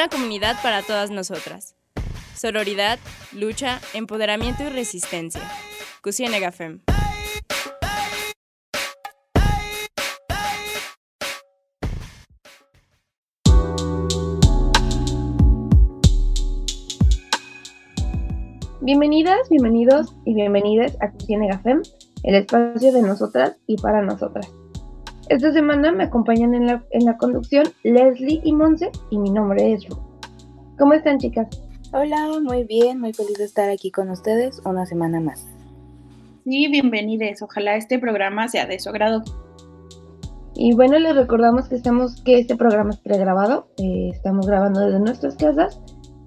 Una comunidad para todas nosotras. Sororidad, lucha, empoderamiento y resistencia. Cusienega FEM. Bienvenidas, bienvenidos y bienvenidas a Cusienega FEM, el espacio de nosotras y para nosotras. Esta semana me acompañan en la, en la conducción Leslie y Monse y mi nombre es Ruth. ¿Cómo están chicas? Hola, muy bien, muy feliz de estar aquí con ustedes una semana más. Sí, bienvenidos. Ojalá este programa sea de su agrado. Y bueno, les recordamos que estamos, que este programa es pregrabado, eh, estamos grabando desde nuestras casas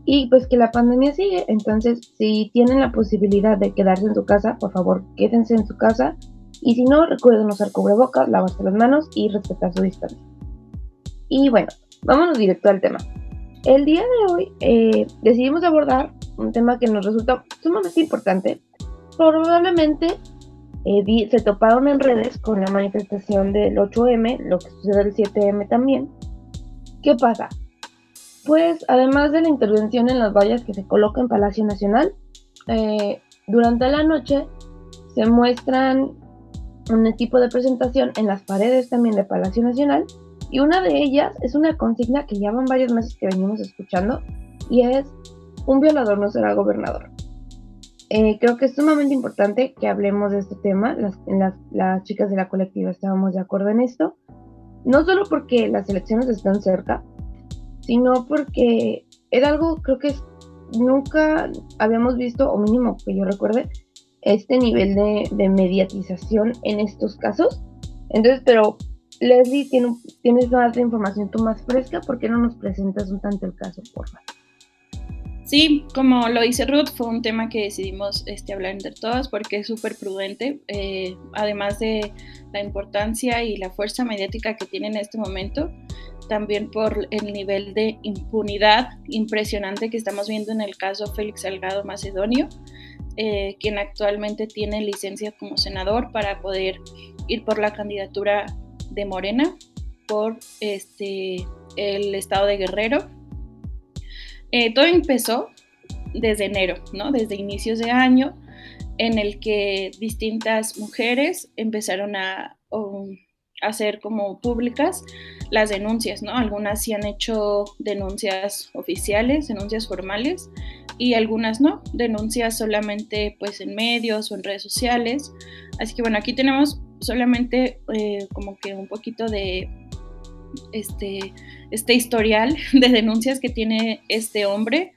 y pues que la pandemia sigue. Entonces, si tienen la posibilidad de quedarse en su casa, por favor, quédense en su casa y si no, recuerden usar cubrebocas, lavarse las manos y respetar su distancia. Y bueno, vámonos directo al tema. El día de hoy eh, decidimos abordar un tema que nos resulta sumamente importante. Probablemente eh, se toparon en redes con la manifestación del 8M, lo que sucede el 7M también. ¿Qué pasa? Pues además de la intervención en las vallas que se coloca en Palacio Nacional, eh, durante la noche se muestran un tipo de presentación en las paredes también de Palacio Nacional y una de ellas es una consigna que llevan varios meses que venimos escuchando y es un violador no será gobernador. Eh, creo que es sumamente importante que hablemos de este tema, las, las, las chicas de la colectiva estábamos de acuerdo en esto, no solo porque las elecciones están cerca, sino porque era algo creo que nunca habíamos visto, o mínimo que yo recuerde, este nivel de, mediatización en estos casos. Entonces, pero Leslie, tiene, tienes más información tú más fresca, ¿por qué no nos presentas un tanto el caso, por favor? Sí, como lo dice Ruth, fue un tema que decidimos este, hablar entre todas porque es súper prudente, eh, además de la importancia y la fuerza mediática que tiene en este momento, también por el nivel de impunidad impresionante que estamos viendo en el caso Félix Salgado Macedonio. Eh, quien actualmente tiene licencia como senador para poder ir por la candidatura de Morena por este, el estado de Guerrero. Eh, todo empezó desde enero, ¿no? desde inicios de año, en el que distintas mujeres empezaron a, hacer como públicas las denuncias, ¿no? Algunas sí han hecho denuncias oficiales, denuncias formales, y algunas no, denuncias solamente pues en medios o en redes sociales. Así que bueno, aquí tenemos solamente eh, como que un poquito de este, este historial de denuncias que tiene este hombre.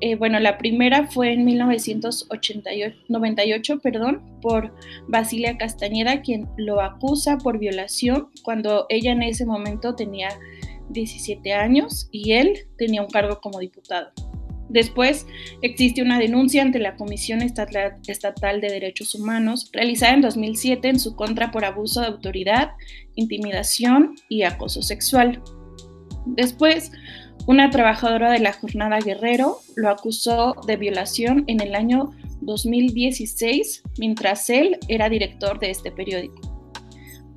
Eh, bueno, la primera fue en 1998, perdón, por Basilia Castañeda, quien lo acusa por violación cuando ella en ese momento tenía 17 años y él tenía un cargo como diputado. Después existe una denuncia ante la Comisión Estatal de Derechos Humanos realizada en 2007 en su contra por abuso de autoridad, intimidación y acoso sexual. Después, una trabajadora de la jornada Guerrero lo acusó de violación en el año 2016 mientras él era director de este periódico.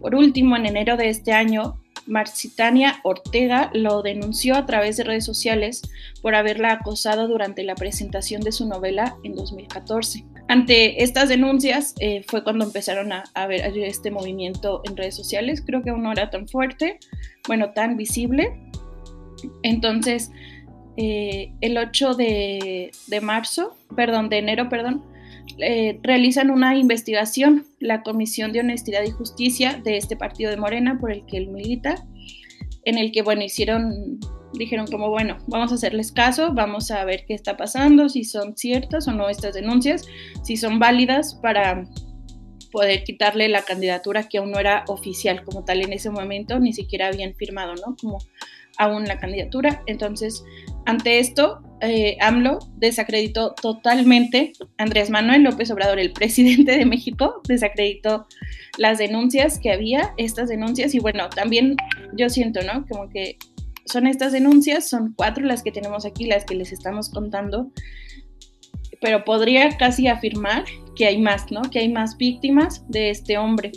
Por último, en enero de este año, Marcitania Ortega lo denunció a través de redes sociales por haberla acosado durante la presentación de su novela en 2014. Ante estas denuncias eh, fue cuando empezaron a, ver este movimiento en redes sociales. Creo que aún no era tan fuerte, bueno, tan visible. Entonces, eh, el 8 de, marzo, perdón, de enero, perdón, eh, realizan una investigación, la Comisión de Honestidad y Justicia de este partido de Morena por el que él milita, en el que, bueno, hicieron, dijeron como, bueno, vamos a hacerles caso, vamos a ver qué está pasando, si son ciertas o no estas denuncias, si son válidas para poder quitarle la candidatura que aún no era oficial como tal en ese momento, ni siquiera habían firmado, ¿no? Como aún la candidatura. Entonces, ante esto, eh, AMLO desacreditó totalmente Andrés Manuel López Obrador, el presidente de México, desacreditó las denuncias que había, estas denuncias, y bueno, también yo siento, ¿no? Como que son estas denuncias, son cuatro las que tenemos aquí, las que les estamos contando, pero podría casi afirmar que hay más, ¿no? Que hay más víctimas de este hombre.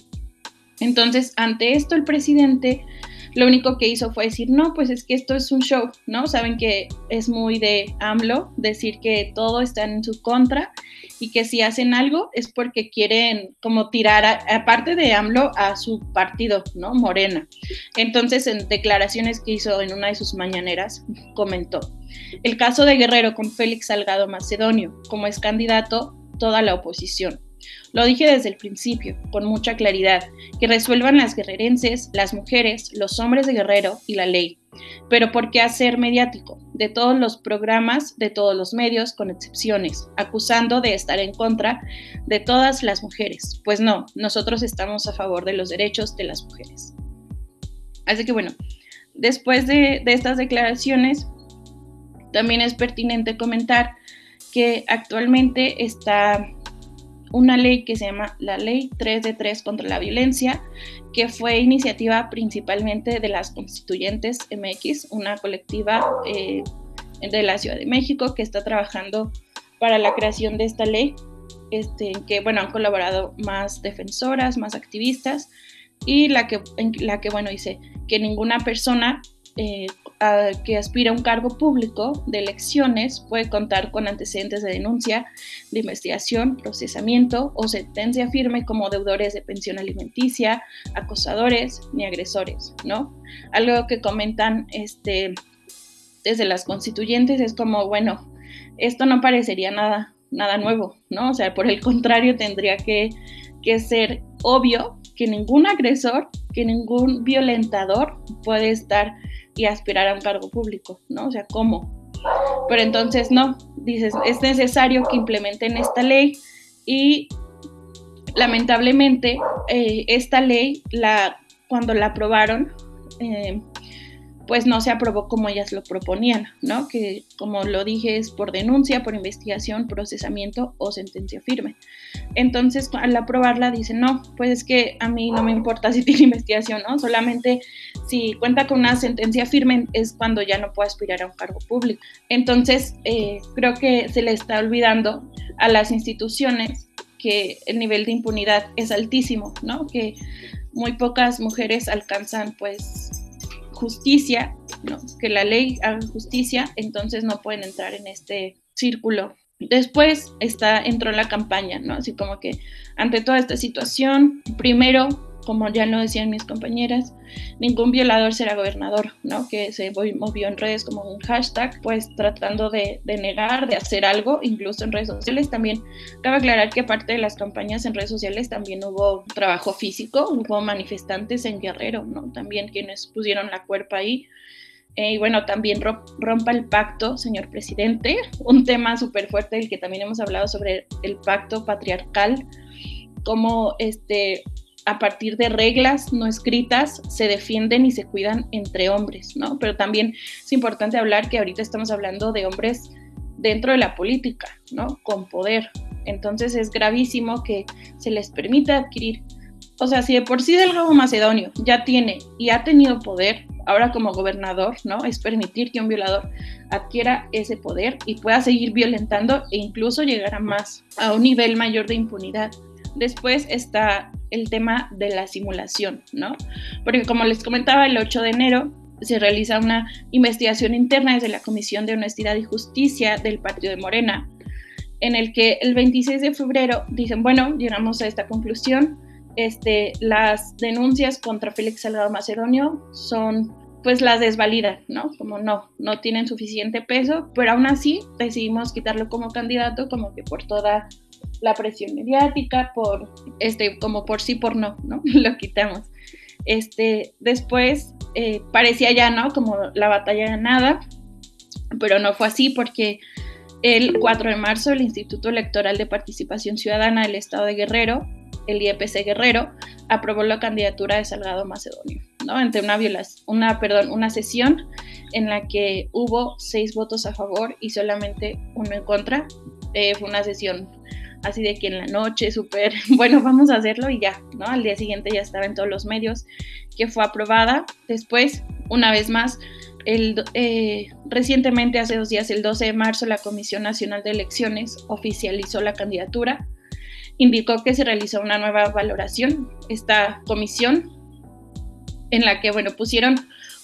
Entonces, ante esto, el presidente lo único que hizo fue decir, no, pues es que esto es un show, ¿no? Saben que es muy de AMLO decir que todo está en su contra y que si hacen algo es porque quieren como tirar, aparte de AMLO, a su partido, ¿no? Morena. Entonces, en declaraciones que hizo en una de sus mañaneras, comentó, el caso de Guerrero con Félix Salgado Macedonio, como es candidato, toda la oposición. Lo dije desde el principio, con mucha claridad, que resuelvan las guerrerenses, las mujeres, los hombres de Guerrero y la ley. Pero ¿por qué hacer mediático? De todos los programas, de todos los medios, con excepciones, acusando de estar en contra de todas las mujeres. Pues no, nosotros estamos a favor de los derechos de las mujeres. Así que bueno, después de, de estas declaraciones, también es pertinente comentar que actualmente está una ley que se llama la Ley 3 de 3 contra la violencia, que fue iniciativa principalmente de las constituyentes MX, una colectiva eh, de la Ciudad de México que está trabajando para la creación de esta ley, este, que bueno, han colaborado más defensoras, más activistas, y la que, la que bueno, dice que ninguna persona eh, que aspira a un cargo público de elecciones puede contar con antecedentes de denuncia, de investigación, procesamiento o sentencia firme como deudores de pensión alimenticia, acosadores ni agresores, ¿no? Algo que comentan este, desde las constituyentes es como, bueno, esto no parecería nada, nada nuevo, ¿no? O sea, por el contrario, tendría que, que ser obvio que ningún agresor, que ningún violentador puede estar y aspirar a un cargo público, ¿no? O sea, ¿cómo? Pero entonces no, dices, es necesario que implementen esta ley y lamentablemente eh, esta ley, la, cuando la aprobaron, eh, pues no se aprobó como ellas lo proponían, ¿no? Que como lo dije es por denuncia, por investigación, procesamiento o sentencia firme. Entonces al aprobarla dicen, no, pues es que a mí no me importa si tiene investigación, ¿no? Solamente si cuenta con una sentencia firme es cuando ya no puede aspirar a un cargo público. Entonces eh, creo que se le está olvidando a las instituciones que el nivel de impunidad es altísimo, ¿no? Que muy pocas mujeres alcanzan pues justicia, ¿no? que la ley haga justicia, entonces no pueden entrar en este círculo. Después está, entró la campaña, ¿no? Así como que ante toda esta situación, primero como ya lo decían mis compañeras, ningún violador será gobernador, ¿no? Que se movió en redes como un hashtag, pues tratando de, negar, de hacer algo, incluso en redes sociales. También cabe aclarar que aparte de las campañas en redes sociales también hubo trabajo físico, hubo manifestantes en Guerrero, ¿no? También quienes pusieron la cuerpa ahí. Eh, y bueno, también rompa el pacto, señor presidente, un tema súper fuerte del que también hemos hablado sobre el pacto patriarcal, como este, a partir de reglas no escritas se defienden y se cuidan entre hombres, ¿no? Pero también es importante hablar que ahorita estamos hablando de hombres dentro de la política, ¿no? Con poder. Entonces es gravísimo que se les permita adquirir, o sea, si de por sí Delgado Macedonio ya tiene y ha tenido poder, ahora como gobernador, ¿no? Es permitir que un violador adquiera ese poder y pueda seguir violentando e incluso llegar a más, a un nivel mayor de impunidad. Después está el tema de la simulación, ¿no? Porque como les comentaba, el 8 de enero se realiza una investigación interna desde la Comisión de Honestidad y Justicia del Partido de Morena, en el que el 26 de febrero dicen, bueno, llegamos a esta conclusión, este, las denuncias contra Félix Salgado Macedonio son pues las desvalidan, ¿no? Como no, no tienen suficiente peso, pero aún así decidimos quitarlo como candidato, como que por toda la presión mediática, por este, como por sí, por no, ¿no? Lo quitamos. Este, después eh, parecía ya, ¿no? Como la batalla ganada, pero no fue así porque el 4 de marzo el Instituto Electoral de Participación Ciudadana del Estado de Guerrero, el IEPC Guerrero, aprobó la candidatura de Salgado Macedonio, ¿no? Entre una una, perdón, una sesión en la que hubo seis votos a favor y solamente uno en contra. Eh, fue una sesión así de que en la noche, súper, bueno, vamos a hacerlo y ya, ¿no? Al día siguiente ya estaba en todos los medios que fue aprobada. Después, una vez más, el, eh, recientemente, hace dos días, el 12 de marzo, la Comisión Nacional de Elecciones oficializó la candidatura. Indicó que se realizó una nueva valoración. Esta comisión en la que, bueno, pusieron,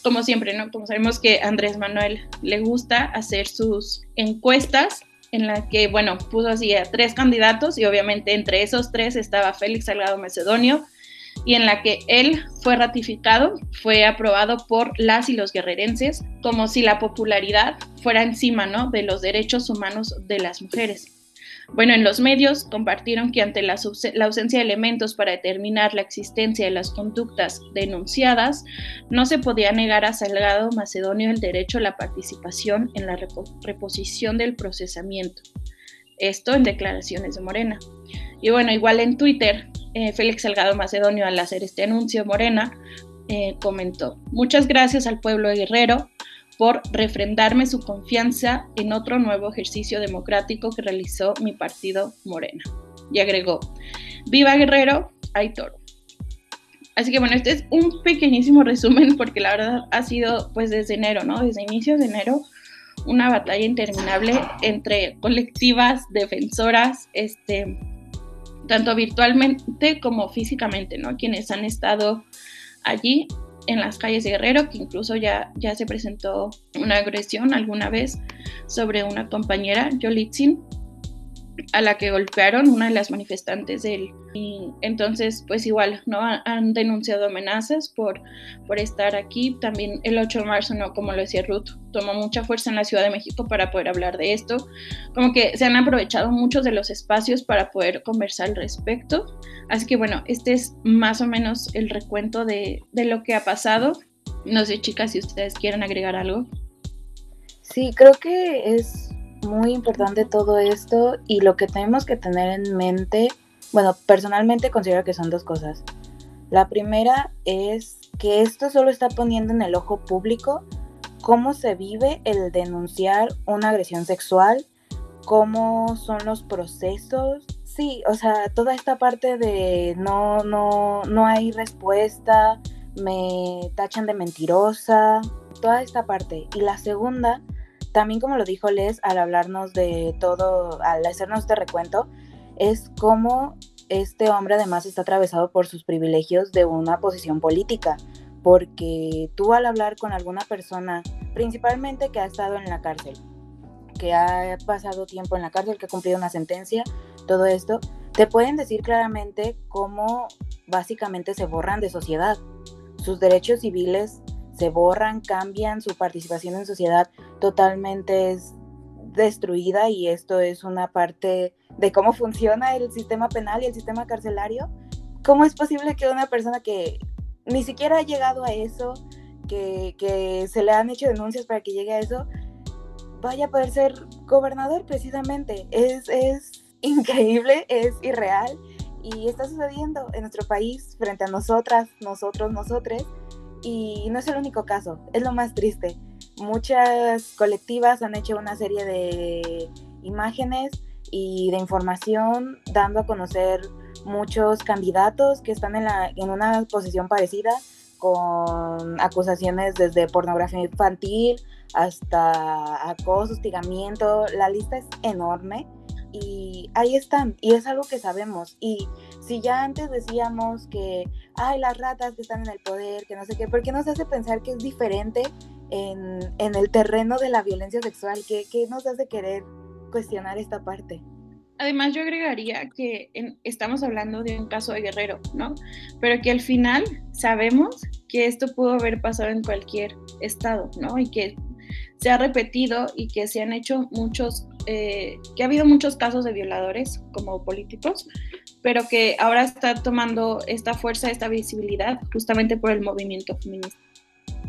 como siempre, ¿no? Como sabemos que Andrés Manuel le gusta hacer sus encuestas, en la que, bueno, puso así a tres candidatos y obviamente entre esos tres estaba Félix Salgado Macedonio, y en la que él fue ratificado, fue aprobado por las y los guerrerenses, como si la popularidad fuera encima ¿no? de los derechos humanos de las mujeres. Bueno, en los medios compartieron que ante la, ausencia de elementos para determinar la existencia de las conductas denunciadas, no se podía negar a Salgado Macedonio el derecho a la participación en la reposición del procesamiento. Esto en declaraciones de Morena. Y bueno, igual en Twitter eh, Félix Salgado Macedonio, al hacer este anuncio, Morena eh, comentó, muchas gracias al pueblo de Guerrero por refrendarme su confianza en otro nuevo ejercicio democrático que realizó mi partido Morena. Y agregó, viva Guerrero, hay toro. Así que bueno, este es un pequeñísimo resumen porque la verdad ha sido pues desde enero, ¿no? Desde inicios de enero una batalla interminable entre colectivas defensoras, este, tanto virtualmente como físicamente, ¿no? Quienes han estado allí en las calles de Guerrero, que incluso ya, ya se presentó una agresión alguna vez sobre una compañera, Yolitzin, a la que golpearon una de las manifestantes de él. Y entonces, pues igual, ¿no? Han denunciado amenazas por, por estar aquí. También el 8 de marzo, ¿no? Como lo decía Ruth, tomó mucha fuerza en la Ciudad de México para poder hablar de esto. Como que se han aprovechado muchos de los espacios para poder conversar al respecto. Así que bueno, este es más o menos el recuento de, de lo que ha pasado. No sé, chicas, si ustedes quieren agregar algo. Sí, creo que es muy importante todo esto y lo que tenemos que tener en mente, bueno, personalmente considero que son dos cosas. La primera es que esto solo está poniendo en el ojo público cómo se vive el denunciar una agresión sexual, cómo son los procesos. Sí, o sea, toda esta parte de no, no, no hay respuesta, me tachan de mentirosa, toda esta parte. Y la segunda también como lo dijo Les al hablarnos de todo, al hacernos este recuento, es cómo este hombre además está atravesado por sus privilegios de una posición política, porque tú al hablar con alguna persona, principalmente que ha estado en la cárcel, que ha pasado tiempo en la cárcel, que ha cumplido una sentencia, todo esto, te pueden decir claramente cómo básicamente se borran de sociedad. Sus derechos civiles se borran, cambian, su participación en sociedad totalmente es destruida y esto es una parte de cómo funciona el sistema penal y el sistema carcelario. ¿Cómo es posible que una persona que ni siquiera ha llegado a eso, que, que se le han hecho denuncias para que llegue a eso, vaya a poder ser gobernador precisamente? Es, es increíble, es irreal y está sucediendo en nuestro país frente a nosotras, nosotros, nosotres y no es el único caso, es lo más triste. Muchas colectivas han hecho una serie de imágenes y de información dando a conocer muchos candidatos que están en, la, en una posición parecida con acusaciones desde pornografía infantil hasta acoso, hostigamiento. La lista es enorme y ahí están y es algo que sabemos y si ya antes decíamos que ay las ratas que están en el poder que no sé qué ¿por qué nos hace pensar que es diferente en, en el terreno de la violencia sexual ¿Qué, ¿Qué, nos hace querer cuestionar esta parte Además, yo agregaría que estamos hablando de un caso de guerrero, ¿no? Pero que al final sabemos que esto pudo haber pasado en cualquier estado, ¿no? Y que se ha repetido y que se han hecho muchos eh, que ha habido muchos casos de violadores como políticos, pero que ahora está tomando esta fuerza, esta visibilidad, justamente por el movimiento feminista.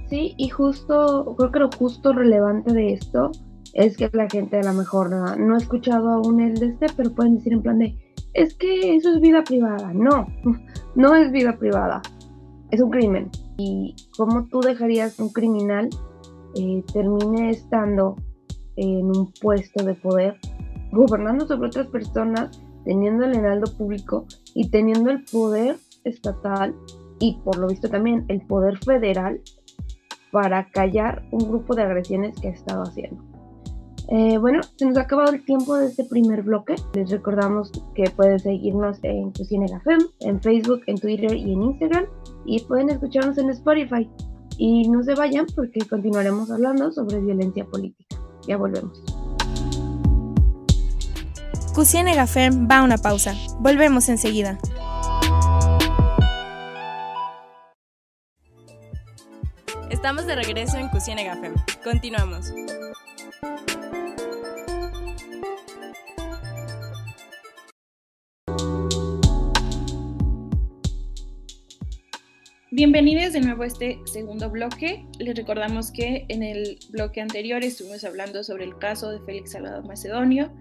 Sí, y justo, creo que lo justo relevante de esto es que la gente a lo mejor no, ha escuchado aún el de este, pero pueden decir en plan de, es que eso es vida privada. No, no es vida privada, es un crimen. Y cómo tú dejarías un criminal eh, termine estando en un puesto de poder, gobernando sobre otras personas, teniendo el heraldo público y teniendo el poder estatal y por lo visto también el poder federal para callar un grupo de agresiones que ha estado haciendo. Eh, bueno, se nos ha acabado el tiempo de este primer bloque. Les recordamos que pueden seguirnos en tu en Facebook, en Twitter y en Instagram. Y pueden escucharnos en Spotify. Y no se vayan porque continuaremos hablando sobre violencia política. Ya volvemos. Cusienega Fem va a una pausa. Volvemos enseguida. Estamos de regreso en Cusienega Fem. Continuamos. Bienvenidos de nuevo a este segundo bloque. Les recordamos que en el bloque anterior estuvimos hablando sobre el caso de Félix Salvador Macedonio.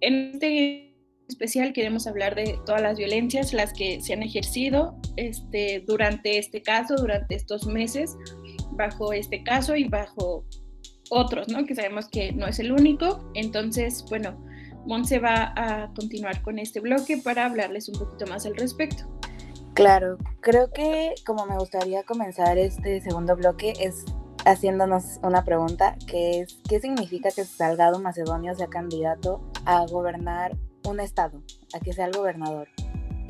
En este especial queremos hablar de todas las violencias, las que se han ejercido este, durante este caso, durante estos meses, bajo este caso y bajo otros, ¿no? Que sabemos que no es el único. Entonces, bueno, Monse va a continuar con este bloque para hablarles un poquito más al respecto. Claro, creo que como me gustaría comenzar este segundo bloque es haciéndonos una pregunta, que es, ¿qué significa que Salgado Macedonio sea candidato a gobernar un estado, a que sea el gobernador?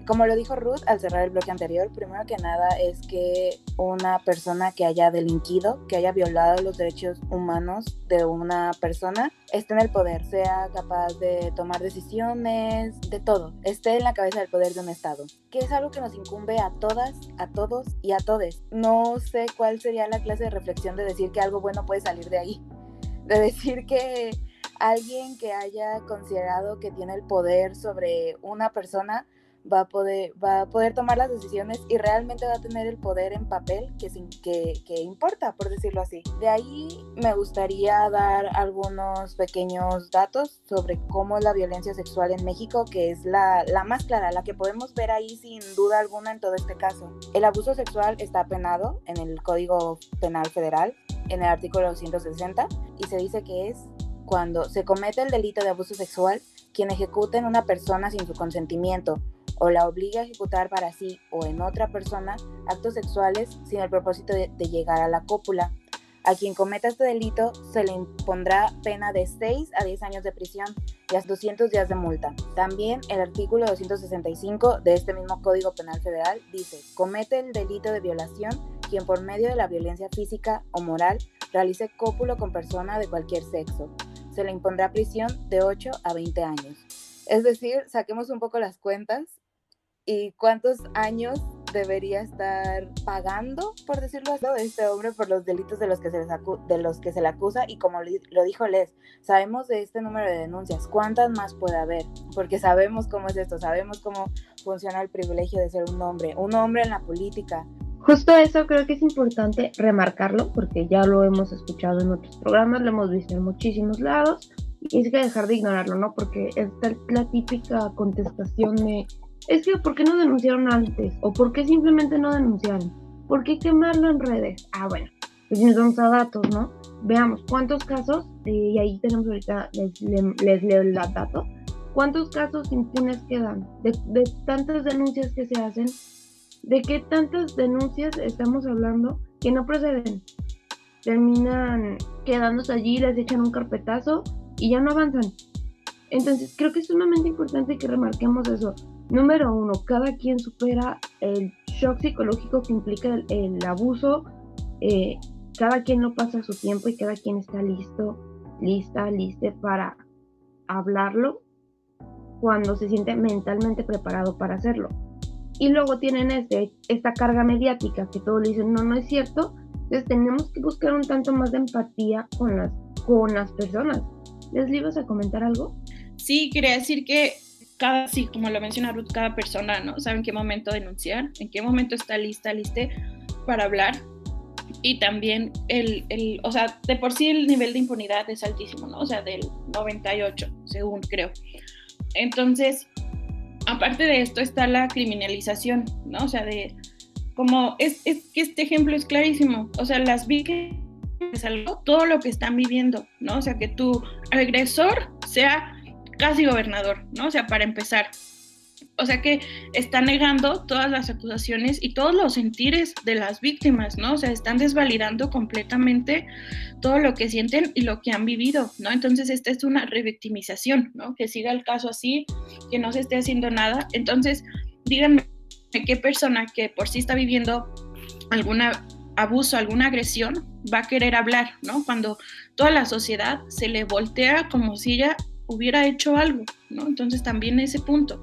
Como lo dijo Ruth al cerrar el bloque anterior, primero que nada es que una persona que haya delinquido, que haya violado los derechos humanos de una persona, esté en el poder, sea capaz de tomar decisiones, de todo, esté en la cabeza del poder de un Estado, que es algo que nos incumbe a todas, a todos y a todes. No sé cuál sería la clase de reflexión de decir que algo bueno puede salir de ahí, de decir que alguien que haya considerado que tiene el poder sobre una persona va a poder, va a poder tomar las decisiones y realmente va a tener el poder en papel que, que, que importa, por decirlo así. De ahí me gustaría dar algunos pequeños datos sobre cómo es la violencia sexual en México, que es la, la más clara, la que podemos ver ahí sin duda alguna en todo este caso. El abuso sexual está penado en el Código Penal Federal, en el artículo 260, y se dice que es cuando se comete el delito de abuso sexual quien ejecuta en una persona sin su consentimiento o la obliga a ejecutar para sí o en otra persona actos sexuales sin el propósito de, llegar a la cópula. A quien cometa este delito se le impondrá pena de 6 a 10 años de prisión y hasta 200 días de multa. También el artículo 265 de este mismo Código Penal Federal dice, comete el delito de violación quien por medio de la violencia física o moral realice cópulo con persona de cualquier sexo. Se le impondrá prisión de 8 a 20 años. Es decir, saquemos un poco las cuentas y cuántos años debería estar pagando, por decirlo así, este hombre por los delitos de los que se, les de los que se le acusa y como lo dijo Les, sabemos de este número de denuncias, ¿cuántas más puede haber? Porque sabemos cómo es esto, sabemos cómo funciona el privilegio de ser un hombre, un hombre en la política. Justo eso creo que es importante remarcarlo porque ya lo hemos escuchado en otros programas, lo hemos visto en muchísimos lados y es que dejar de ignorarlo, ¿no? Porque es la típica contestación de es que, ¿por qué no denunciaron antes? ¿O por qué simplemente no denunciaron? ¿Por qué quemarlo en redes? Ah, bueno, pues nos vamos a datos, ¿no? Veamos cuántos casos, eh, y ahí tenemos ahorita, les, leo el dato, cuántos casos impunes quedan de, de tantas denuncias que se hacen, de qué tantas denuncias estamos hablando que no proceden. Terminan quedándose allí, les echan un carpetazo y ya no avanzan. Entonces, creo que es sumamente importante que remarquemos eso. Número uno, cada quien supera el shock psicológico que implica el, abuso. Eh, cada quien no pasa su tiempo y cada quien está listo, lista, liste para hablarlo cuando se siente mentalmente preparado para hacerlo. Y luego tienen este, esta carga mediática que todos le dicen, no, no es cierto. Entonces tenemos que buscar un tanto más de empatía con las, con las personas. ¿Les ibas a comentar algo? Sí, quería decir que cada, sí, como lo menciona Ruth, cada persona, ¿no? Sabe en qué momento denunciar, en qué momento está lista, liste para hablar. Y también el, el, o sea, de por sí el nivel de impunidad es altísimo, ¿no? O sea, del 98, según creo. Entonces, aparte de esto está la criminalización, ¿no? O sea, de como es, es que este ejemplo es clarísimo. O sea, las víctimas todo lo que están viviendo, ¿no? O sea, que tu agresor sea casi gobernador, ¿no? O sea, para empezar. o sea que está negando todas las acusaciones y todos los sentires de las víctimas, ¿no? O sea, están desvalidando completamente todo lo que sienten y lo que han vivido, ¿no? Entonces, esta es una revictimización, ¿no? Que siga el caso así, que no se esté haciendo nada. Entonces, díganme qué persona que por sí está viviendo algún abuso, alguna agresión, va a querer hablar, ¿no? Cuando toda la sociedad se le voltea como si ella hubiera hecho algo, ¿no? Entonces también ese punto.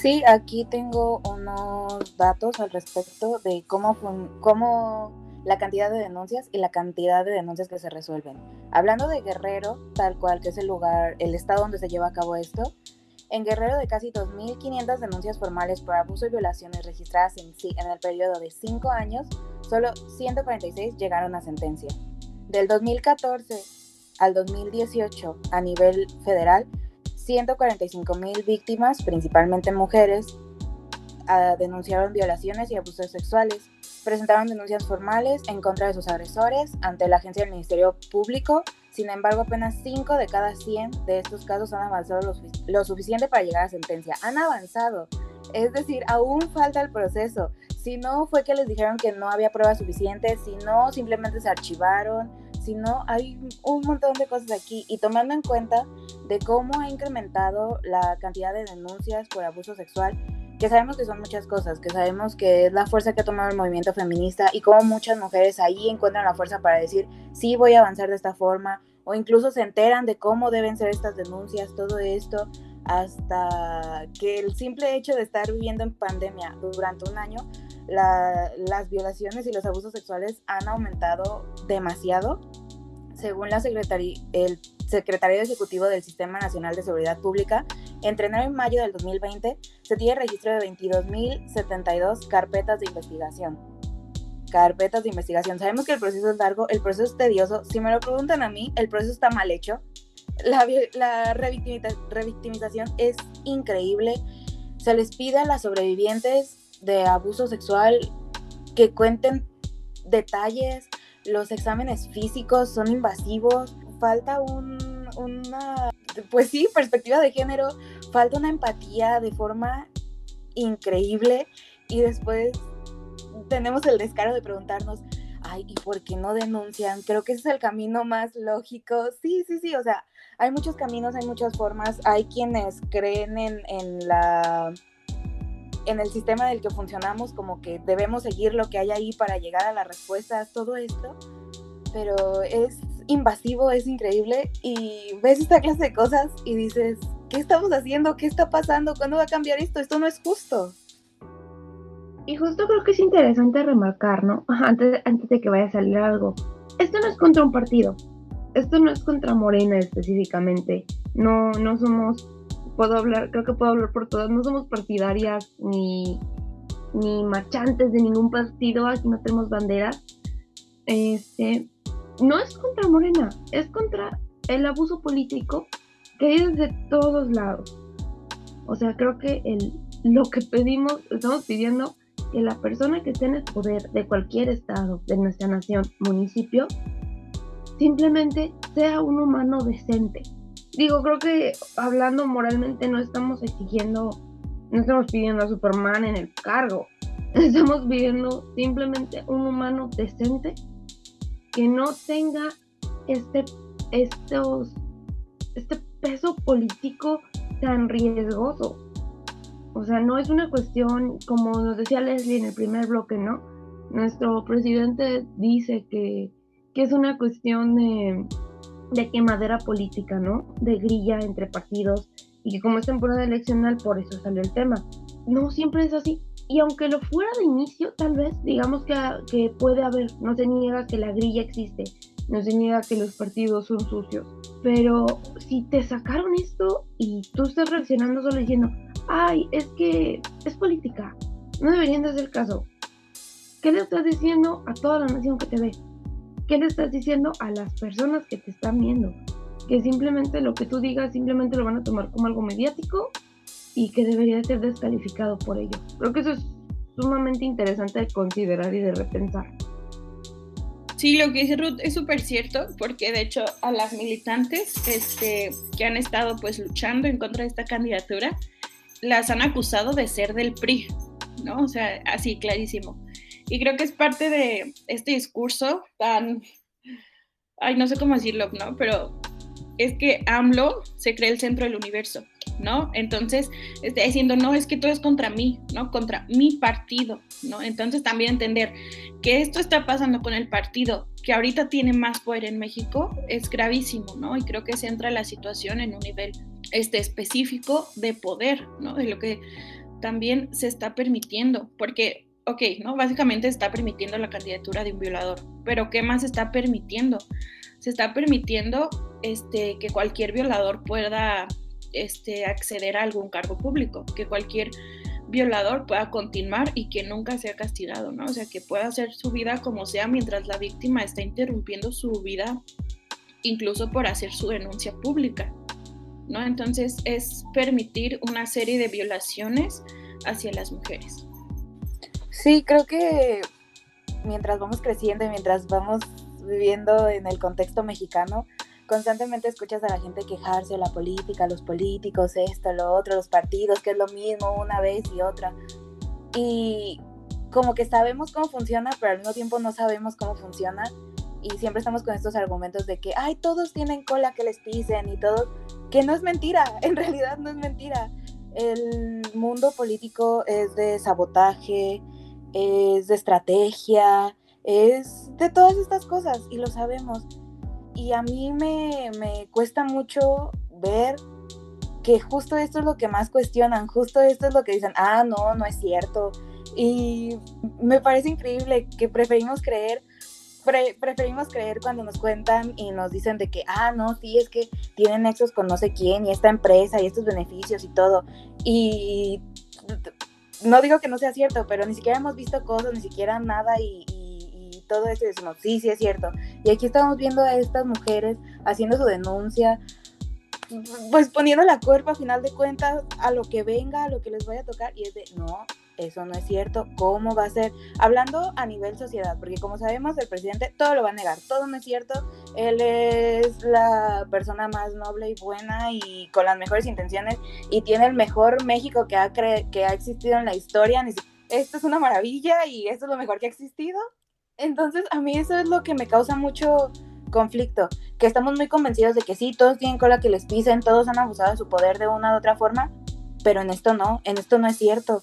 Sí, aquí tengo unos datos al respecto de cómo, cómo la cantidad de denuncias y la cantidad de denuncias que se resuelven. Hablando de Guerrero, tal cual que es el lugar, el estado donde se lleva a cabo esto, en Guerrero de casi 2.500 denuncias formales por abuso y violaciones registradas en, en el periodo de 5 años, solo 146 llegaron a sentencia. Del 2014 al 2018, a nivel federal, 145 mil víctimas, principalmente mujeres, ah, denunciaron violaciones y abusos sexuales. Presentaron denuncias formales en contra de sus agresores ante la agencia del Ministerio Público. Sin embargo, apenas 5 de cada 100 de estos casos han avanzado lo, suficiente para llegar a sentencia. Han avanzado. Es decir, aún falta el proceso. Si no fue que les dijeron que no había pruebas suficientes, si no simplemente se archivaron, sino hay un montón de cosas aquí. Y tomando en cuenta de cómo ha incrementado la cantidad de denuncias por abuso sexual, que sabemos que son muchas cosas, que sabemos que es la fuerza que ha tomado el movimiento feminista y cómo muchas mujeres ahí encuentran la fuerza para decir, sí, voy a avanzar de esta forma, o incluso se enteran de cómo deben ser estas denuncias, todo esto, hasta que el simple hecho de estar viviendo en pandemia durante un año las violaciones y los abusos sexuales han aumentado demasiado. Según la el secretario ejecutivo del Sistema Nacional de Seguridad Pública, entre enero y mayo del 2020 se tiene registro de 22.072 carpetas de investigación. Carpetas de investigación. Sabemos que el proceso es largo, el proceso es tedioso. Si me lo preguntan a mí, el proceso está mal hecho. La, la revictimización es increíble. Se les pide a las sobrevivientes de abuso sexual que cuenten detalles, los exámenes físicos son invasivos, falta un, una, pues sí, perspectiva de género, falta una empatía de forma increíble y después tenemos el descaro de preguntarnos, ay, ¿y por qué no denuncian? Creo que ese es el camino más lógico. Sí, sí, sí, o sea, hay muchos caminos, hay muchas formas, hay quienes creen en, en la en el sistema del que funcionamos, como que debemos seguir lo que hay ahí para llegar a las respuestas, todo esto, pero es invasivo, es increíble y ves esta clase de cosas y dices, ¿qué estamos haciendo? ¿Qué está pasando? ¿Cuándo va a cambiar esto? Esto no es justo. Y justo creo que es interesante remarcar, ¿no? Antes, antes de que vaya a salir algo. Esto no es contra un partido. Esto no es contra Morena específicamente. No, no somos puedo hablar, creo que puedo hablar por todas, no somos partidarias ni, ni marchantes de ningún partido, aquí no tenemos banderas. Este, no es contra Morena, es contra el abuso político que hay desde todos lados. O sea, creo que el, lo que pedimos, estamos pidiendo que la persona que esté en el poder de cualquier estado, de nuestra nación, municipio, simplemente sea un humano decente digo, creo que hablando moralmente no estamos exigiendo, no estamos pidiendo a Superman en el cargo. Estamos pidiendo simplemente un humano decente que no tenga este, estos, este peso político tan riesgoso. O sea, no es una cuestión, como nos decía Leslie en el primer bloque, ¿no? Nuestro presidente dice que, que es una cuestión de de quemadera política, ¿no? De grilla entre partidos y que como es temporada eleccional, por eso salió el tema. No siempre es así. Y aunque lo fuera de inicio, tal vez, digamos que, que puede haber, no se niega que la grilla existe, no se niega que los partidos son sucios, pero si te sacaron esto y tú estás reaccionando solo diciendo, ay, es que es política, no deberían de hacer caso. ¿Qué le estás diciendo a toda la nación que te ve? ¿Qué le estás diciendo a las personas que te están viendo? Que simplemente lo que tú digas simplemente lo van a tomar como algo mediático y que debería ser descalificado por ello. Creo que eso es sumamente interesante de considerar y de repensar. Sí, lo que dice Ruth es súper cierto, porque de hecho a las militantes este, que han estado pues luchando en contra de esta candidatura, las han acusado de ser del PRI, ¿no? O sea, así, clarísimo. Y creo que es parte de este discurso tan, ay, no sé cómo decirlo, ¿no? Pero es que AMLO se cree el centro del universo, ¿no? Entonces, está diciendo, no, es que todo es contra mí, ¿no? Contra mi partido, ¿no? Entonces, también entender que esto está pasando con el partido que ahorita tiene más poder en México es gravísimo, ¿no? Y creo que se entra la situación en un nivel este, específico de poder, ¿no? De lo que también se está permitiendo, porque, ok, ¿no? Básicamente está permitiendo la candidatura de un violador, pero ¿qué más está permitiendo? Se está permitiendo este, que cualquier violador pueda este, acceder a algún cargo público, que cualquier violador pueda continuar y que nunca sea castigado, ¿no? O sea, que pueda hacer su vida como sea mientras la víctima está interrumpiendo su vida, incluso por hacer su denuncia pública, ¿no? Entonces es permitir una serie de violaciones hacia las mujeres. Sí, creo que mientras vamos creciendo y mientras vamos viviendo en el contexto mexicano, constantemente escuchas a la gente quejarse de la política, los políticos, esto, lo otro, los partidos, que es lo mismo una vez y otra. Y como que sabemos cómo funciona, pero al mismo tiempo no sabemos cómo funciona. Y siempre estamos con estos argumentos de que, ay, todos tienen cola que les pisen y todo, que no es mentira, en realidad no es mentira. El mundo político es de sabotaje, es de estrategia, es de todas estas cosas y lo sabemos y a mí me, cuesta mucho ver que justo esto es lo que más cuestionan, justo esto es lo que dicen, ah, no, no es cierto. Y me parece increíble que preferimos creer, preferimos creer cuando nos cuentan y nos dicen de que, ah, no, sí, es que tienen nexos con no sé quién y esta empresa y estos beneficios y todo. Y no digo que no sea cierto, pero ni siquiera hemos visto cosas, ni siquiera nada y todo eso y decimos, sí, sí es cierto. Y aquí estamos viendo a estas mujeres haciendo su denuncia, pues poniendo la cuerpa a final de cuentas a lo que venga, a lo que les vaya a tocar, y es de, no, eso no es cierto, ¿cómo va a ser? Hablando a nivel sociedad, porque como sabemos, el presidente todo lo va a negar, todo no es cierto, él es la persona más noble y buena y con las mejores intenciones y tiene el mejor México que ha, que ha existido en la historia, esto es una maravilla y esto es lo mejor que ha existido. Entonces, a mí eso es lo que me causa mucho conflicto, que estamos muy convencidos de que sí, todos tienen cola que les pisen, todos han abusado de su poder de una u otra forma, pero en esto no, en esto no es cierto.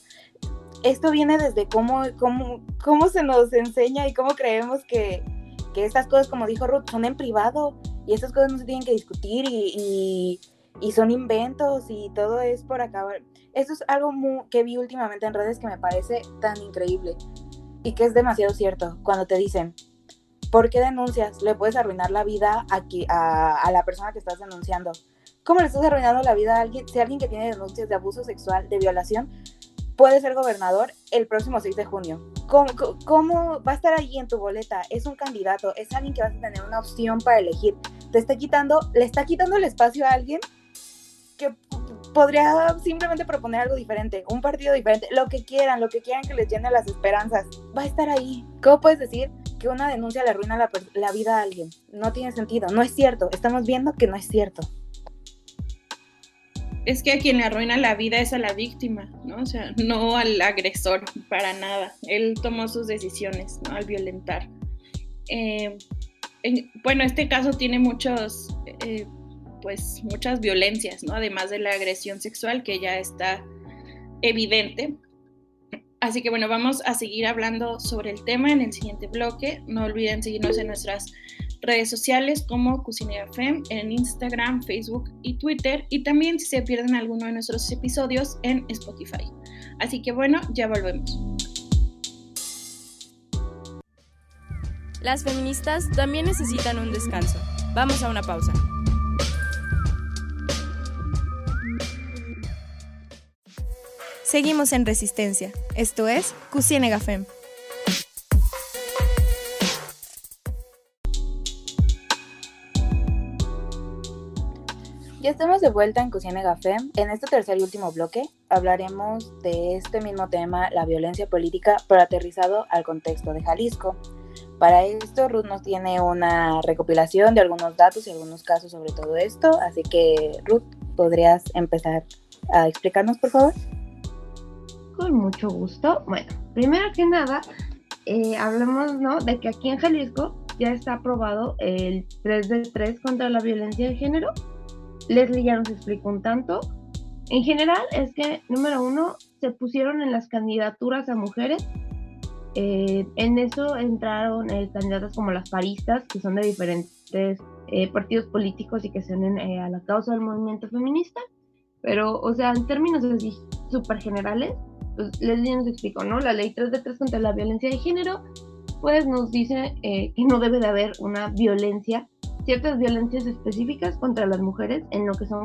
Esto viene desde cómo, cómo, cómo se nos enseña y cómo creemos que, que estas cosas, como dijo Ruth, son en privado y estas cosas no se tienen que discutir y, y, son inventos y todo es por acabar. Esto es algo que vi últimamente en redes que me parece tan increíble y que es demasiado cierto cuando te dicen, ¿por qué denuncias? Le puedes arruinar la vida aquí, a, la persona que estás denunciando. ¿Cómo le estás arruinando la vida a alguien? Si alguien que tiene denuncias de abuso sexual, de violación, puede ser gobernador el próximo 6 de junio. ¿Cómo, ¿Cómo, va a estar ahí en tu boleta? Es un candidato, es alguien que vas a tener una opción para elegir. Te está quitando, le está quitando el espacio a alguien que podría simplemente proponer algo diferente, un partido diferente, lo que quieran, lo que quieran que les llene las esperanzas, va a estar ahí. ¿Cómo puedes decir que una denuncia le arruina la, vida a alguien? No tiene sentido, no es cierto, estamos viendo que no es cierto. Es que a quien le arruina la vida es a la víctima, ¿no? O sea, no al agresor, para nada. Él tomó sus decisiones, ¿no? Al violentar. Eh, bueno, este caso tiene muchos eh, pues muchas violencias, ¿no? Además de la agresión sexual que ya está evidente. Así que bueno, vamos a seguir hablando sobre el tema en el siguiente bloque. No olviden seguirnos en nuestras redes sociales como Cucinera Fem en Instagram, Facebook y Twitter y también si se pierden alguno de nuestros episodios en Spotify. Así que bueno, ya volvemos. Las feministas también necesitan un descanso. Vamos a una pausa. Seguimos en Resistencia. Esto es Cusiene Ya estamos de vuelta en Cusiene Fem. En este tercer y último bloque hablaremos de este mismo tema, la violencia política, pero aterrizado al contexto de Jalisco. Para esto, Ruth nos tiene una recopilación de algunos datos y algunos casos sobre todo esto, así que Ruth, podrías empezar a explicarnos, por favor? Con mucho gusto. Bueno, primero que nada, eh, hablamos ¿no? de que aquí en Jalisco ya está aprobado el 3 de 3 contra la violencia de género. Leslie ya nos explicó un tanto. En general es que, número uno, se pusieron en las candidaturas a mujeres. Eh, en eso entraron eh, candidatas como las paristas, que son de diferentes eh, partidos políticos y que se unen a la causa del movimiento feminista. Pero, o sea, en términos así súper generales, pues Leslie nos explicó, ¿no? La ley 3 de 3 contra la violencia de género, pues nos dice que no debe de haber una violencia, ciertas violencias específicas contra las mujeres en lo que son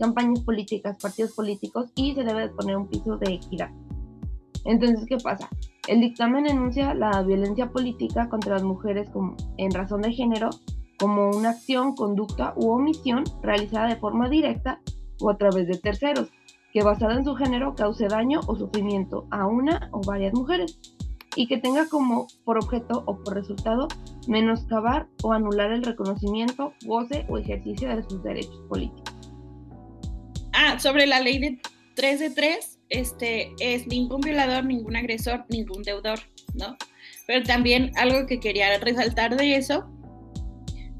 campañas políticas, partidos políticos y se debe poner un piso de equidad. Entonces, ¿qué pasa? El dictamen enuncia la violencia política contra las mujeres como, en razón de género como una acción, conducta u omisión realizada de forma directa o a través de terceros, que basada en su género cause daño o sufrimiento a una o varias mujeres y que tenga como por objeto o por resultado menoscabar o anular el reconocimiento, goce o ejercicio de sus derechos políticos. Ah, sobre la ley de 3 de 3, este, es ningún violador, ningún agresor, ningún deudor, ¿no? Pero también algo que quería resaltar de eso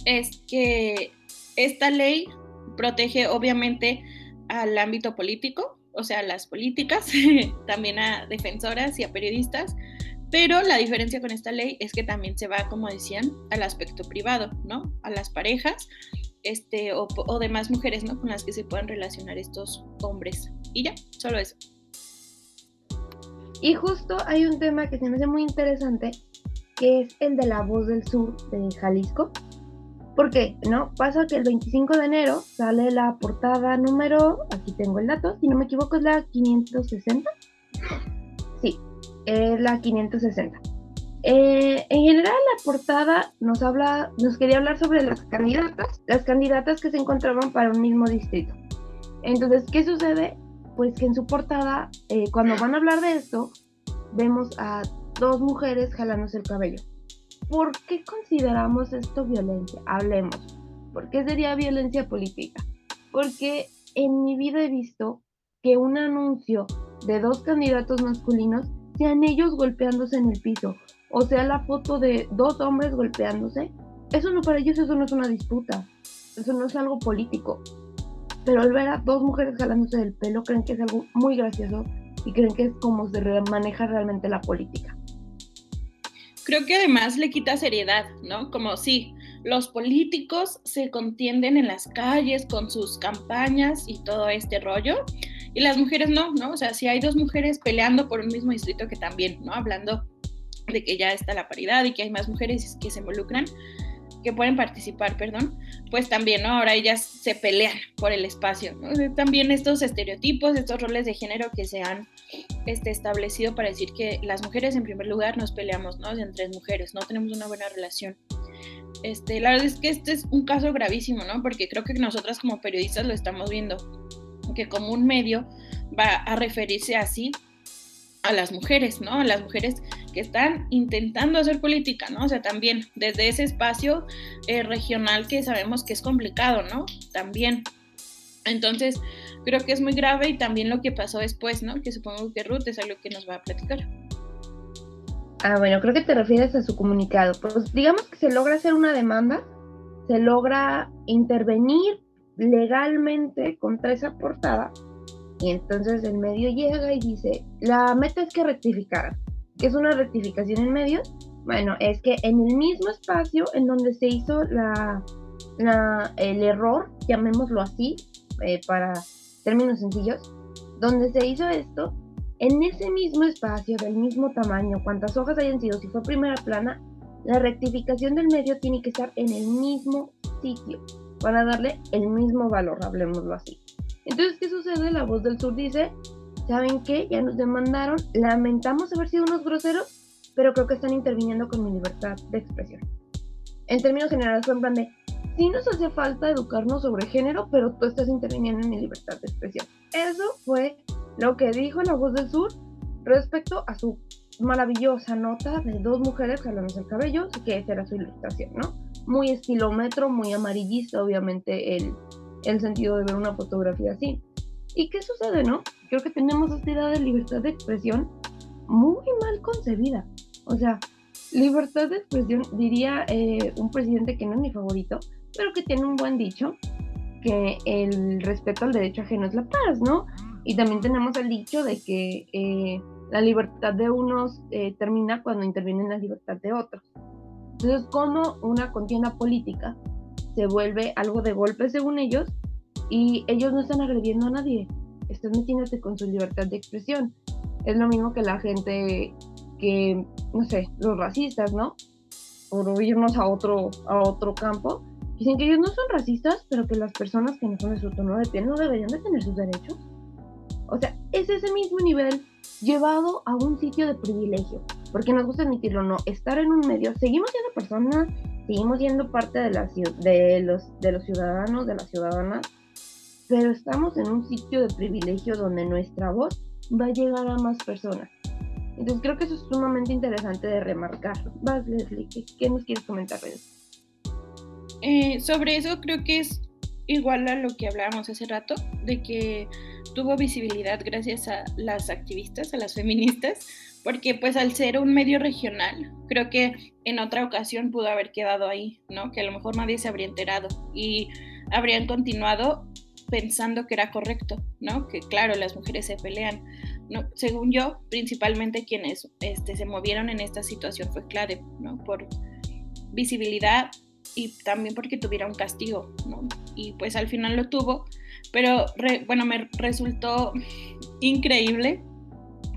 es que esta ley protege obviamente al ámbito político, o sea, a las políticas, también a defensoras y a periodistas, pero la diferencia con esta ley es que también se va, como decían, al aspecto privado, ¿no? A las parejas este, o, o demás mujeres, ¿no? Con las que se puedan relacionar estos hombres. Y ya, solo eso. Y justo hay un tema que se me hace muy interesante, que es el de la voz del sur de Jalisco. ¿Por qué? ¿No? Pasa que el 25 de enero sale la portada número, aquí tengo el dato, si no me equivoco es la 560. La 560. Eh, en general, la portada nos habla, nos quería hablar sobre las candidatas, las candidatas que se encontraban para un mismo distrito. Entonces, ¿qué sucede? Pues que en su portada, eh, cuando van a hablar de esto, vemos a dos mujeres jalándose el cabello. ¿Por qué consideramos esto violencia? Hablemos. ¿Por qué sería violencia política? Porque en mi vida he visto que un anuncio de dos candidatos masculinos sean ellos golpeándose en el piso o sea la foto de dos hombres golpeándose, eso no para ellos eso no es una disputa, eso no es algo político. Pero al ver a dos mujeres jalándose del pelo creen que es algo muy gracioso y creen que es como se maneja realmente la política. Creo que además le quita seriedad, ¿no? Como si los políticos se contienden en las calles con sus campañas y todo este rollo, y las mujeres no, ¿no? O sea, si hay dos mujeres peleando por un mismo distrito que también, ¿no? Hablando de que ya está la paridad y que hay más mujeres que se involucran, que pueden participar, perdón, pues también, ¿no? Ahora ellas se pelean por el espacio, ¿no? También estos estereotipos, estos roles de género que se han este, establecido para decir que las mujeres en primer lugar nos peleamos, ¿no? Entre mujeres, no tenemos una buena relación. Este, la verdad es que este es un caso gravísimo, ¿no? Porque creo que nosotras como periodistas lo estamos viendo, que como un medio va a referirse así a las mujeres, ¿no? A las mujeres que están intentando hacer política, ¿no? O sea, también desde ese espacio eh, regional que sabemos que es complicado, ¿no? También. Entonces, creo que es muy grave y también lo que pasó después, ¿no? Que supongo que Ruth es algo que nos va a platicar. Ah, bueno, creo que te refieres a su comunicado. Pues digamos que se logra hacer una demanda, se logra intervenir legalmente contra esa portada y entonces el medio llega y dice, la meta es que rectificaran. ¿Qué es una rectificación en medio? Bueno, es que en el mismo espacio en donde se hizo la, el error, llamémoslo así, eh, para términos sencillos, donde se hizo esto, en ese mismo espacio, del mismo tamaño, cuantas hojas hayan sido, si fue primera plana, la rectificación del medio tiene que estar en el mismo sitio para darle el mismo valor, hablemoslo así. Entonces, ¿qué sucede? La voz del sur dice, ¿saben qué? Ya nos demandaron, lamentamos haber sido unos groseros, pero creo que están interviniendo con mi libertad de expresión. En términos generales fue en plan de, sí nos hace falta educarnos sobre género, pero tú estás interviniendo en mi libertad de expresión. Eso fue lo que dijo la voz del sur respecto a su maravillosa nota de dos mujeres jalándose el cabello, que esa era su ilustración, ¿no? Muy estilómetro, muy amarillista, obviamente, el, el sentido de ver una fotografía así. ¿Y qué sucede, no? Creo que tenemos esta idea de libertad de expresión muy mal concebida. O sea, libertad de expresión, diría eh, un presidente que no es mi favorito, pero que tiene un buen dicho, que el respeto al derecho ajeno es la paz, ¿no? Y también tenemos el dicho de que eh, la libertad de unos eh, termina cuando interviene en la libertad de otros. Entonces, como una contienda política se vuelve algo de golpe según ellos y ellos no están agrediendo a nadie, están metiéndose con su libertad de expresión. Es lo mismo que la gente que, no sé, los racistas, ¿no? Por irnos a otro, a otro campo, dicen que ellos no son racistas, pero que las personas que no son de su tono de piel no deberían de tener sus derechos. O sea, es ese mismo nivel llevado a un sitio de privilegio, porque nos gusta admitirlo, no, estar en un medio, seguimos siendo personas, seguimos siendo parte de, la, de, los, de los ciudadanos, de las ciudadanas, pero estamos en un sitio de privilegio donde nuestra voz va a llegar a más personas. Entonces creo que eso es sumamente interesante de remarcar. Vas, Leslie, ¿qué, nos quieres comentar de eso? Eh, sobre eso creo que es igual a lo que hablábamos hace rato, de que tuvo visibilidad gracias a las activistas, a las feministas, porque pues al ser un medio regional, creo que en otra ocasión pudo haber quedado ahí, ¿no? Que a lo mejor nadie se habría enterado y habrían continuado pensando que era correcto, ¿no? Que claro, las mujeres se pelean. No, según yo, principalmente quienes este, se movieron en esta situación fue clave, ¿no? Por visibilidad y también porque tuviera un castigo, ¿no? Y pues al final lo tuvo, pero bueno, me resultó increíble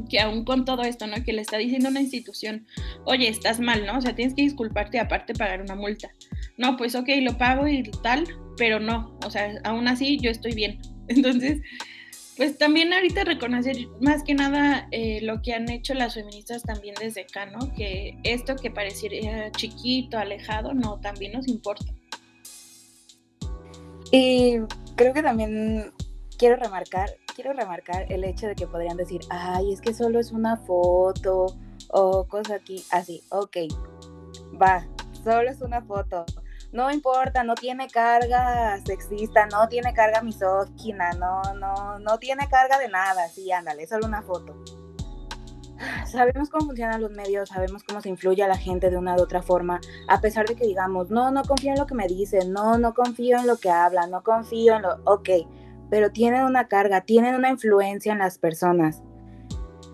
que aún con todo esto, ¿no? Que le está diciendo una institución, oye, estás mal, ¿no? O sea, tienes que disculparte aparte pagar una multa. No, pues ok, lo pago y tal, pero no, o sea, aún así yo estoy bien. Entonces, pues también ahorita reconocer más que nada eh, lo que han hecho las feministas también desde acá, ¿no? Que esto que pareciera chiquito, alejado, no, también nos importa. Y creo que también quiero remarcar, quiero remarcar el hecho de que podrían decir, ay, es que solo es una foto o cosa aquí, así, ok, va, solo es una foto no importa, no tiene carga sexista, no tiene carga misógina, no, no, no tiene carga de nada, sí, ándale, solo una foto. Sabemos cómo funcionan los medios, sabemos cómo se influye a la gente de una u otra forma, a pesar de que digamos, no, no confío en lo que me dicen, no, no confío en lo que hablan, no confío en lo, ok, pero tienen una carga, tienen una influencia en las personas.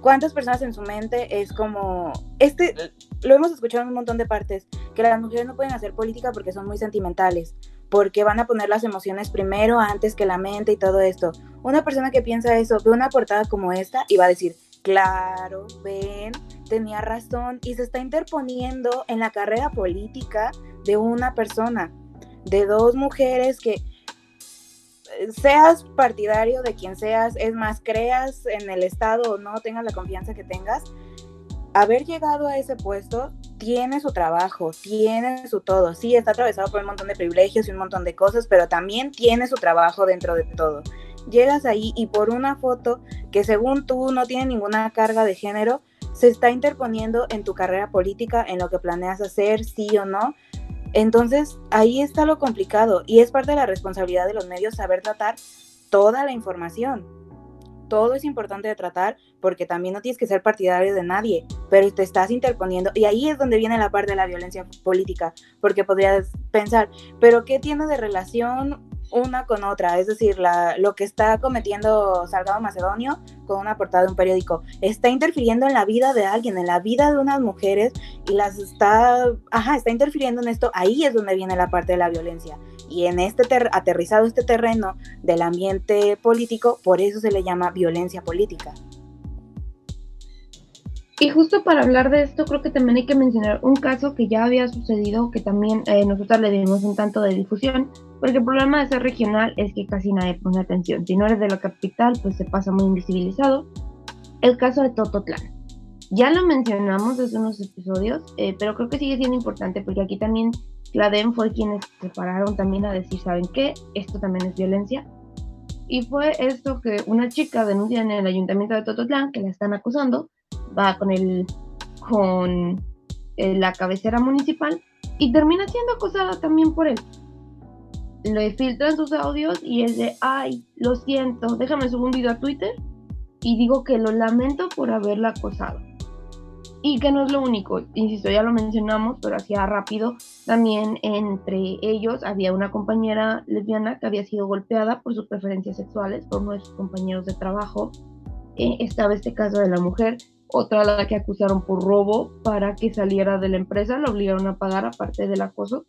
¿Cuántas personas en su mente es como, este, lo hemos escuchado en un montón de partes, que las mujeres no pueden hacer política porque son muy sentimentales, porque van a poner las emociones primero antes que la mente y todo esto. Una persona que piensa eso ve una portada como esta y va a decir, claro, ven, tenía razón y se está interponiendo en la carrera política de una persona, de dos mujeres que seas partidario de quien seas, es más, creas en el Estado o no, tengas la confianza que tengas, haber llegado a ese puesto tiene su trabajo, tiene su todo. Sí, está atravesado por un montón de privilegios y un montón de cosas, pero también tiene su trabajo dentro de todo. Llegas ahí y por una foto que según tú no tiene ninguna carga de género, se está interponiendo en tu carrera política, en lo que planeas hacer, sí o no, entonces, ahí está lo complicado y es parte de la responsabilidad de los medios saber tratar toda la información. Todo es importante de tratar porque también no tienes que ser partidario de nadie, pero te estás interponiendo y ahí es donde viene la parte de la violencia política, porque podrías pensar, pero ¿qué tiene de relación una con otra, es decir, la, lo que está cometiendo Salgado Macedonio con una portada de un periódico, está interfiriendo en la vida de alguien, en la vida de unas mujeres y las está, ajá, está interfiriendo en esto, ahí es donde viene la parte de la violencia. Y en este aterrizado este terreno del ambiente político, por eso se le llama violencia política. Y justo para hablar de esto, creo que también hay que mencionar un caso que ya había sucedido, que también eh, nosotros le dimos un tanto de difusión, porque el problema de ser regional es que casi nadie pone atención. Si no eres de la capital, pues se pasa muy invisibilizado. El caso de Tototlán. Ya lo mencionamos hace unos episodios, eh, pero creo que sigue siendo importante porque aquí también la DEM fue quienes se pararon también a decir, ¿saben qué? Esto también es violencia. Y fue esto que una chica denuncia en el ayuntamiento de Tototlán que la están acusando va con el con eh, la cabecera municipal y termina siendo acosada también por él. le filtran sus audios y es de, ay, lo siento, déjame subir un video a Twitter y digo que lo lamento por haberla acosado. Y que no es lo único, insisto, ya lo mencionamos, pero hacía rápido. También entre ellos había una compañera lesbiana que había sido golpeada por sus preferencias sexuales por uno de sus compañeros de trabajo. Eh, estaba este caso de la mujer, otra la que acusaron por robo para que saliera de la empresa, la obligaron a pagar aparte del acoso.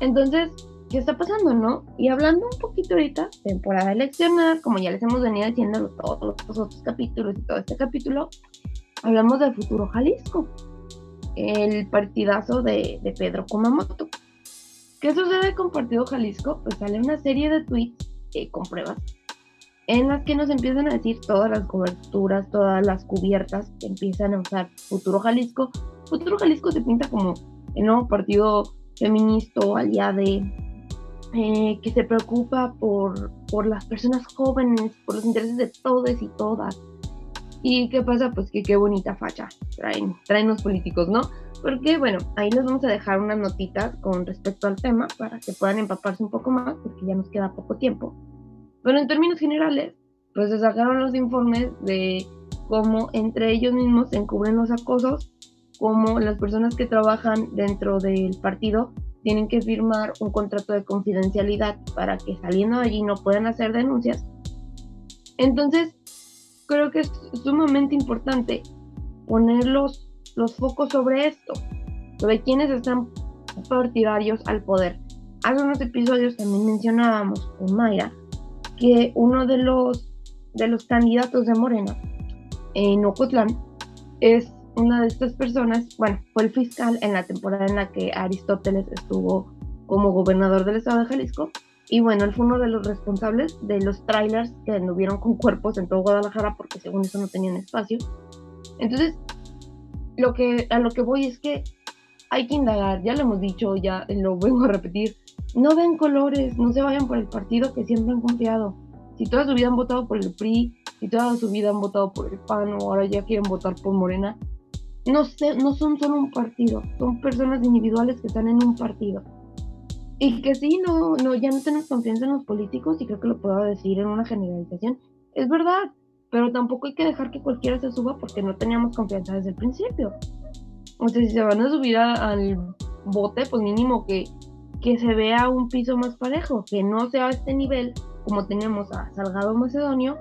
Entonces, ¿qué está pasando, no? Y hablando un poquito ahorita, temporada eleccional, como ya les hemos venido diciendo todos los otros capítulos y todo este capítulo, hablamos del futuro Jalisco, el partidazo de, Pedro Kumamoto. ¿Qué sucede con Partido Jalisco? Pues sale una serie de tweets eh, con pruebas en las que nos empiezan a decir todas las coberturas, todas las cubiertas que empiezan a usar Futuro Jalisco. Futuro Jalisco se pinta como el nuevo partido feminista aliado eh, que se preocupa por, por las personas jóvenes, por los intereses de todos y todas. ¿Y qué pasa? Pues que qué bonita facha traen, traen los políticos, ¿no? Porque, bueno, ahí les vamos a dejar unas notitas con respecto al tema para que puedan empaparse un poco más, porque ya nos queda poco tiempo. Pero en términos generales, pues se sacaron los informes de cómo entre ellos mismos se encubren los acosos, cómo las personas que trabajan dentro del partido tienen que firmar un contrato de confidencialidad para que saliendo de allí no puedan hacer denuncias. Entonces, creo que es sumamente importante poner los, los focos sobre esto, sobre quienes están partidarios al poder. Hace unos episodios también mencionábamos con Mayra que uno de los, de los candidatos de Morena en Ocotlán es una de estas personas, bueno, fue el fiscal en la temporada en la que Aristóteles estuvo como gobernador del estado de Jalisco y bueno, él fue uno de los responsables de los trailers que anduvieron con cuerpos en todo Guadalajara porque según eso no tenían espacio. Entonces, lo que, a lo que voy es que hay que indagar, ya lo hemos dicho, ya lo vengo a repetir, no ven colores, no se vayan por el partido que siempre han confiado. Si toda su vida han votado por el PRI, si toda su vida han votado por el PAN o ahora ya quieren votar por Morena, no, sé, no son solo un partido, son personas individuales que están en un partido. Y que sí, no, no, ya no tenemos confianza en los políticos y creo que lo puedo decir en una generalización. Es verdad, pero tampoco hay que dejar que cualquiera se suba porque no teníamos confianza desde el principio. O sea, si se van a subir al bote, pues mínimo que, que se vea un piso más parejo, que no sea este nivel como tenemos a Salgado Macedonio,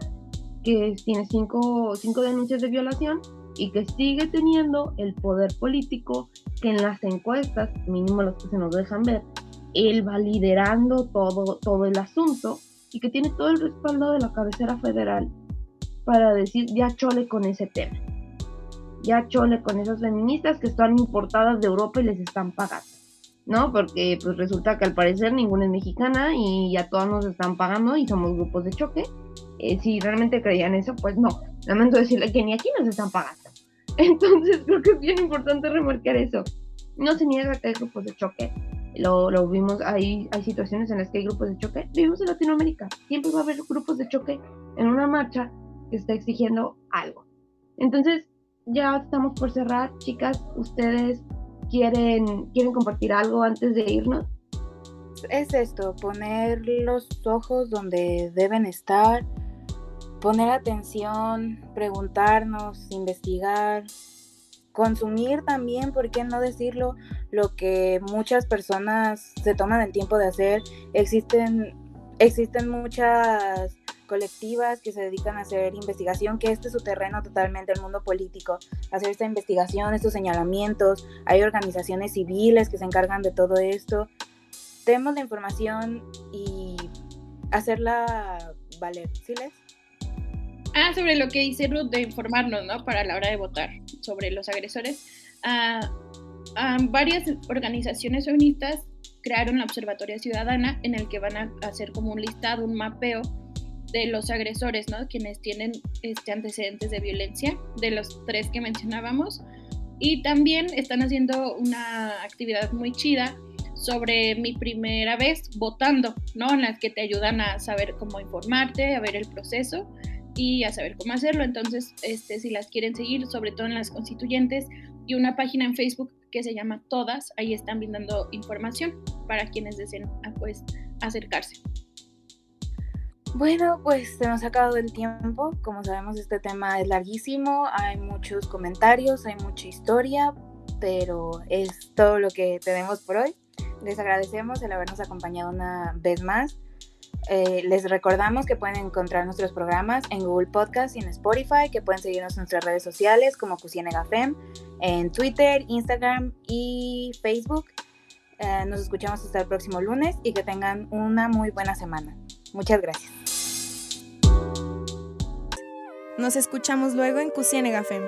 que tiene cinco, cinco denuncias de violación y que sigue teniendo el poder político que en las encuestas, mínimo los que se nos dejan ver, él va liderando todo, todo el asunto y que tiene todo el respaldo de la cabecera federal para decir ya chole con ese tema. Ya chole con esas feministas que están importadas de Europa y les están pagando. ¿No? Porque pues resulta que al parecer ninguna es mexicana y ya todas nos están pagando y somos grupos de choque. Eh, si realmente creían eso, pues no. Lamento decirle que ni aquí nos están pagando. Entonces creo que es bien importante remarcar eso. No se niega que hay grupos de choque, lo, lo vimos, hay, hay situaciones en las que hay grupos de choque. Vivimos en Latinoamérica, siempre va a haber grupos de choque en una marcha que está exigiendo algo. Entonces, ya estamos por cerrar, chicas, ustedes quieren, quieren compartir algo antes de irnos. Es esto, poner los ojos donde deben estar, poner atención, preguntarnos, investigar, consumir también, ¿por qué no decirlo? Lo que muchas personas se toman el tiempo de hacer. Existen, existen muchas colectivas que se dedican a hacer investigación, que este es su terreno totalmente, el mundo político, hacer esta investigación, estos señalamientos, hay organizaciones civiles que se encargan de todo esto. Tenemos la información y hacerla valer, ¿sí les? Ah, sobre lo que dice Ruth de informarnos, ¿no? Para la hora de votar sobre los agresores. Ah, ah, varias organizaciones feministas crearon la Observatoria Ciudadana en el que van a hacer como un listado, un mapeo de los agresores, ¿no? Quienes tienen este, antecedentes de violencia, de los tres que mencionábamos. Y también están haciendo una actividad muy chida sobre mi primera vez votando, ¿no? En las que te ayudan a saber cómo informarte, a ver el proceso y a saber cómo hacerlo. Entonces, este, si las quieren seguir, sobre todo en las constituyentes, y una página en Facebook que se llama Todas, ahí están brindando información para quienes deseen ah, pues, acercarse. Bueno, pues se nos ha acabado el tiempo. Como sabemos, este tema es larguísimo, hay muchos comentarios, hay mucha historia, pero es todo lo que tenemos por hoy. Les agradecemos el habernos acompañado una vez más. Eh, les recordamos que pueden encontrar nuestros programas en Google Podcast y en Spotify, que pueden seguirnos en nuestras redes sociales como Cusienegafem, en Twitter, Instagram y Facebook. Eh, nos escuchamos hasta el próximo lunes y que tengan una muy buena semana. Muchas gracias. Nos escuchamos luego en Cusienegafem.